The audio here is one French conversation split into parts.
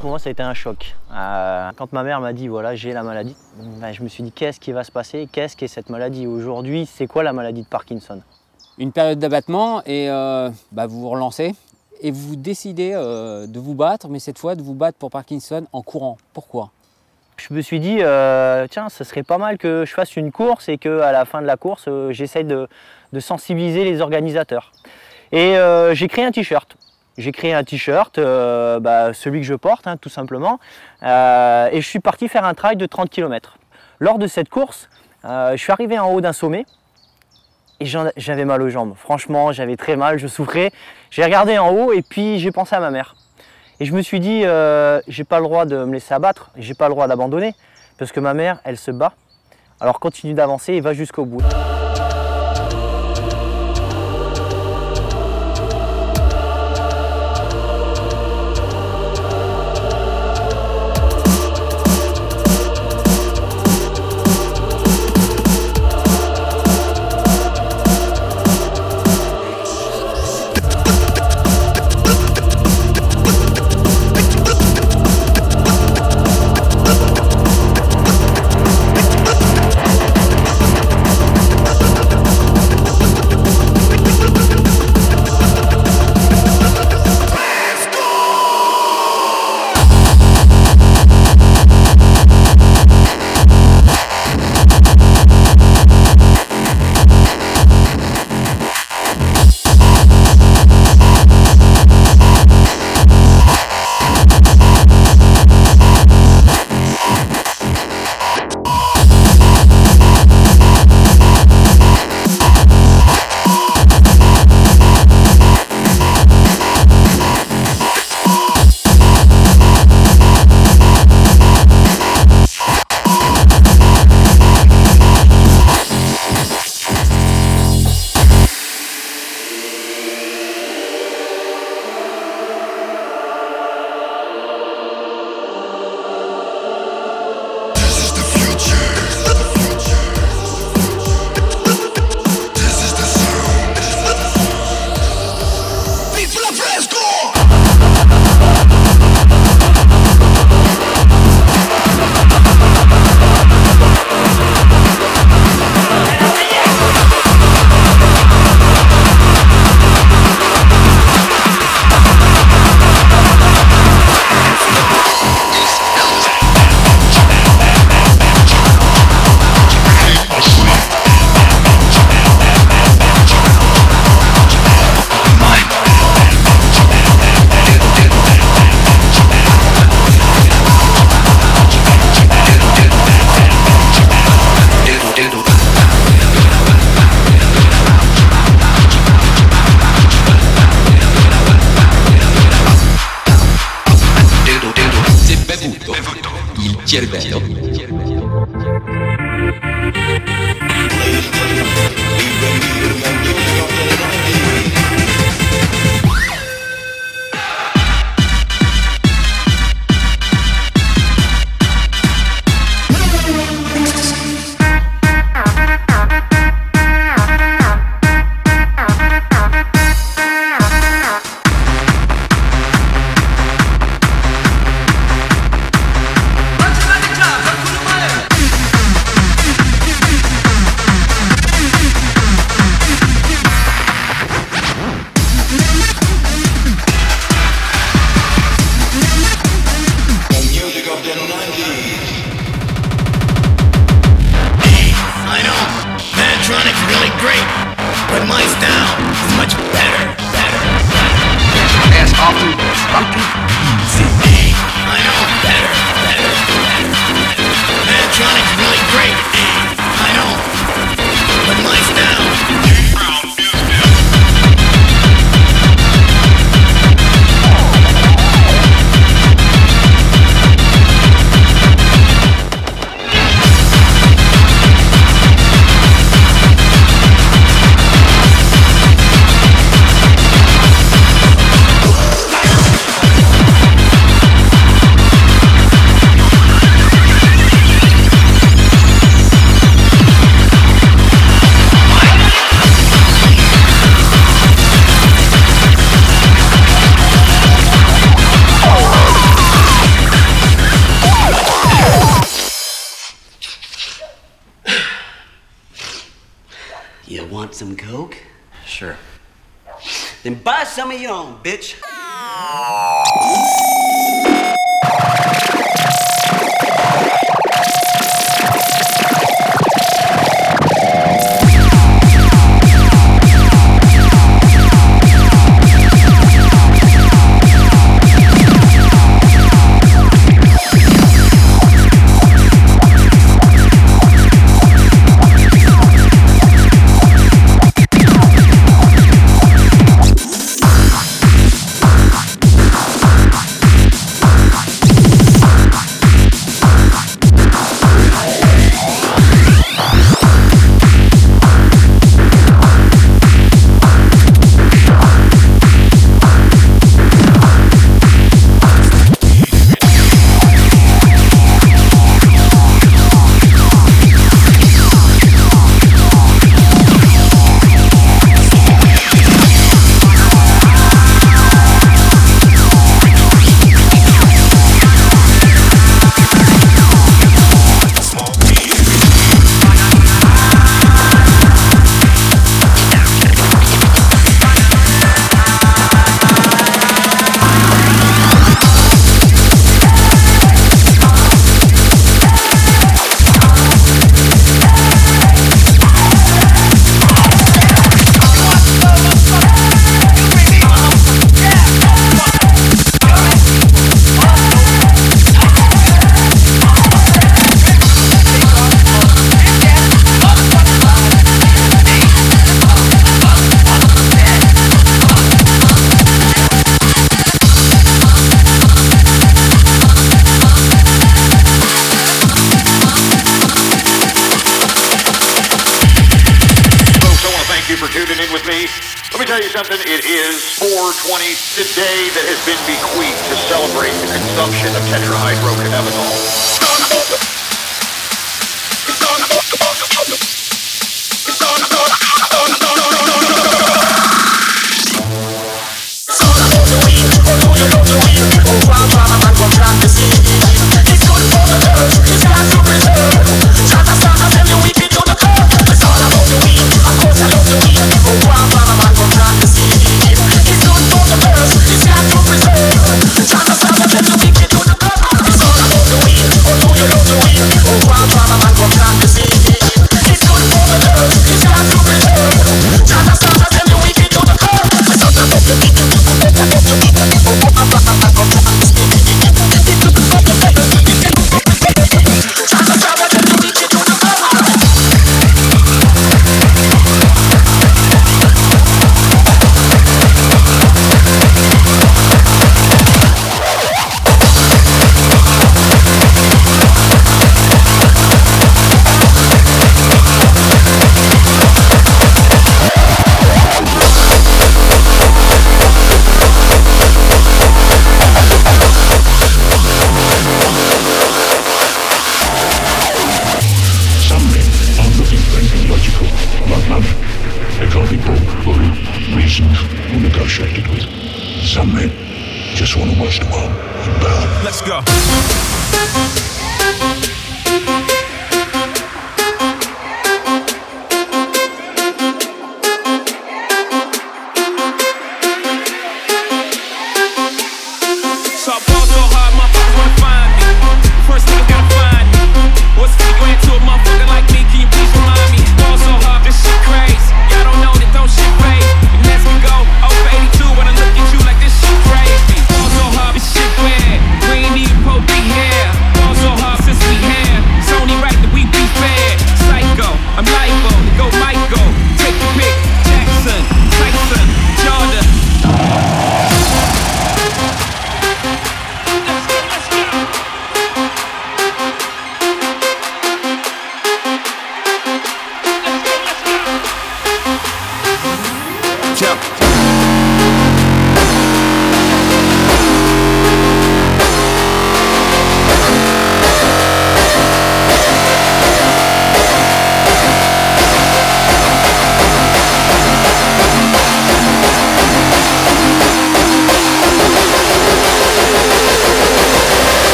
Pour moi, ça a été un choc. Euh, quand ma mère m'a dit voilà, j'ai la maladie, ben, je me suis dit qu'est-ce qui va se passer? Qu'est-ce qu'est cette maladie Aujourd'hui, c'est quoi la maladie de Parkinson? Une période d'abattement et euh, bah, vous vous relancez et vous décidez euh, de vous battre, mais cette fois de vous battre pour Parkinson en courant. Pourquoi? Je me suis dit euh, tiens, ce serait pas mal que je fasse une course et qu'à la fin de la course, euh, j'essaye de, de sensibiliser les organisateurs. Et euh, j'ai créé un t-shirt. J'ai créé un t-shirt, euh, bah, celui que je porte, hein, tout simplement. Euh, et je suis parti faire un trail de 30 km. Lors de cette course, euh, je suis arrivé en haut d'un sommet et j'avais mal aux jambes. Franchement, j'avais très mal, je souffrais. J'ai regardé en haut et puis j'ai pensé à ma mère. Et je me suis dit, j'ai pas le droit de me laisser abattre, j'ai pas le droit d'abandonner, parce que ma mère, elle se bat. Alors continue d'avancer et va jusqu'au bout. Who am I? I'm from Tennessee. It's good for the earth. You got to.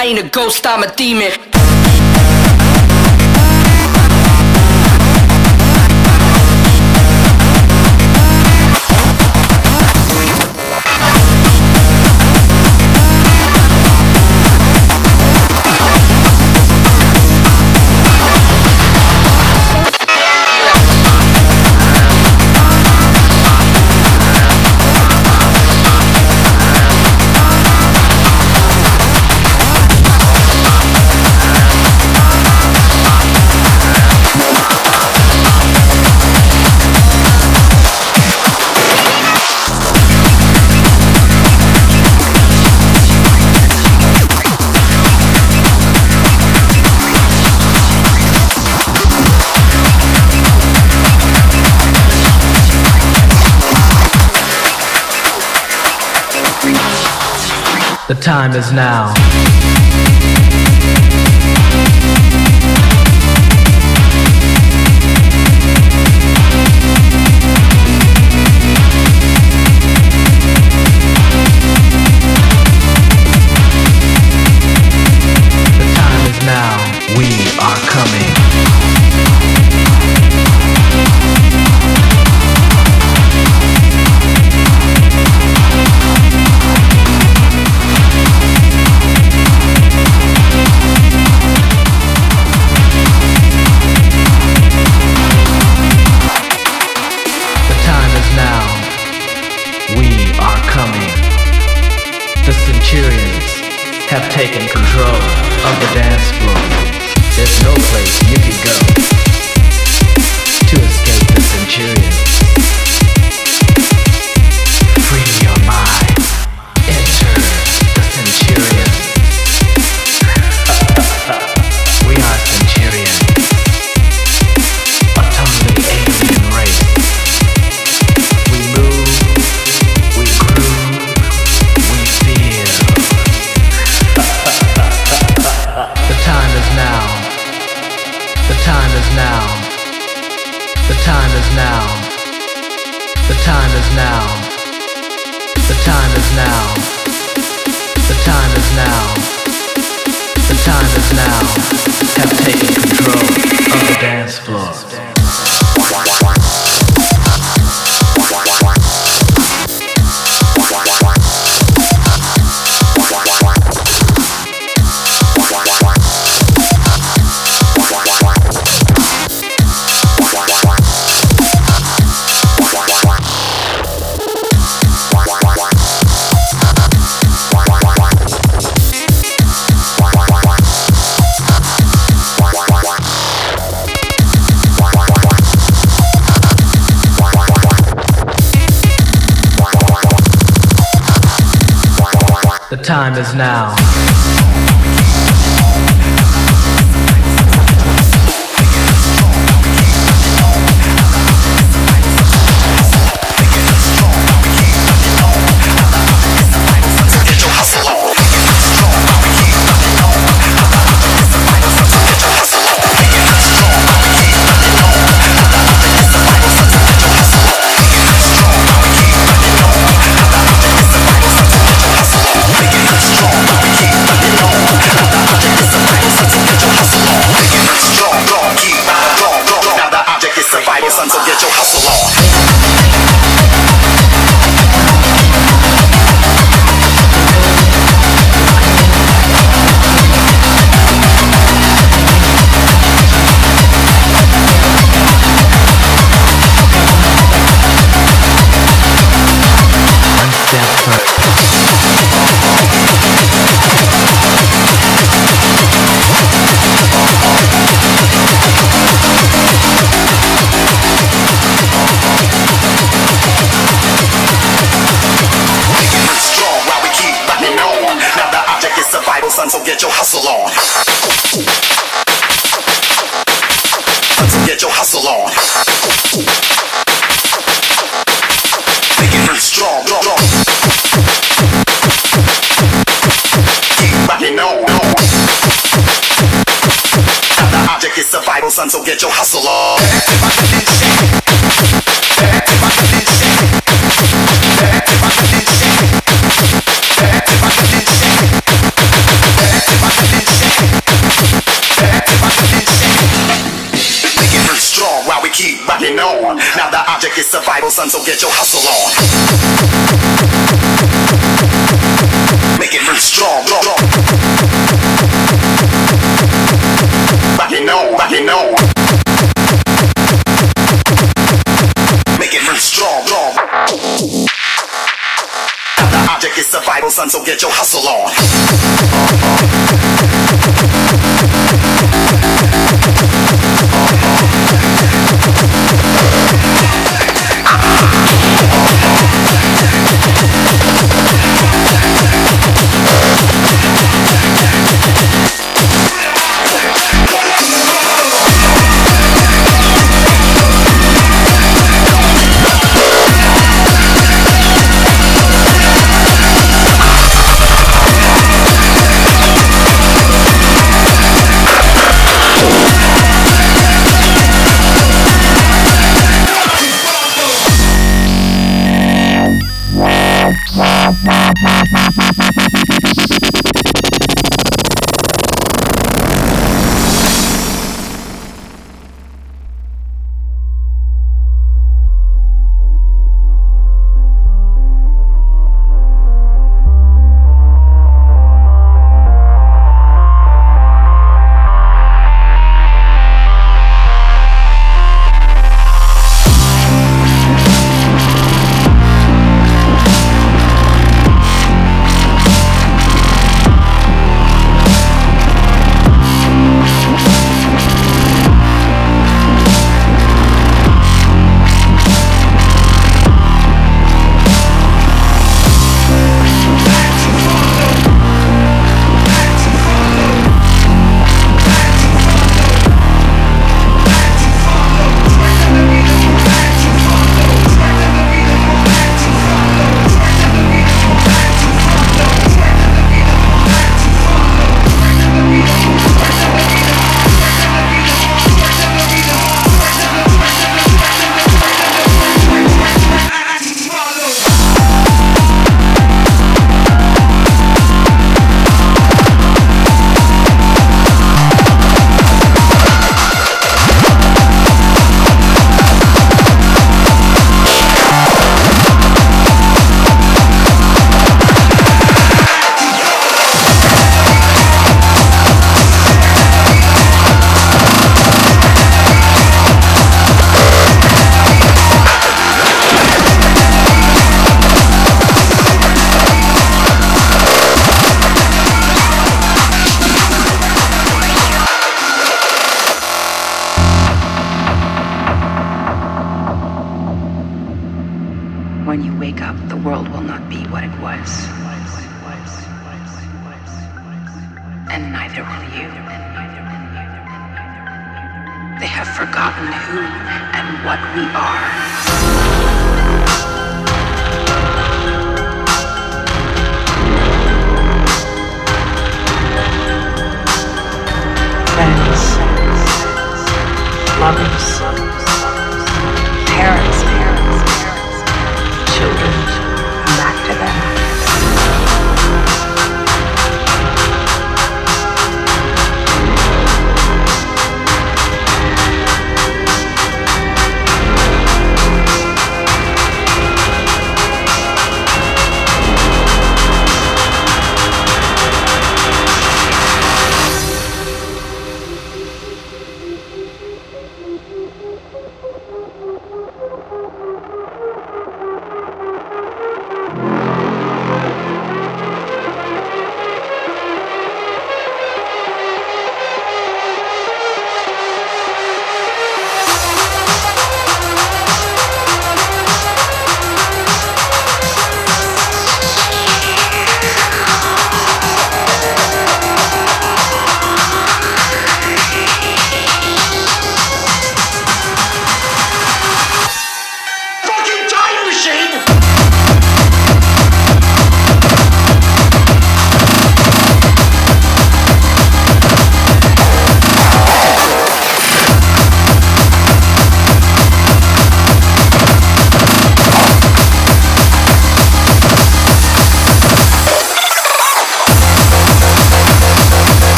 I ain't a ghost, I'm a demon. The time is now. Son, so get your hustle on. Make it real strong. Back Rocking on, rocking on. Make it real strong. The object is survival, son, so get your hustle on.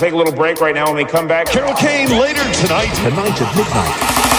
Take a little break right now. When we come back, Carol Kane later tonight. Tonight at midnight.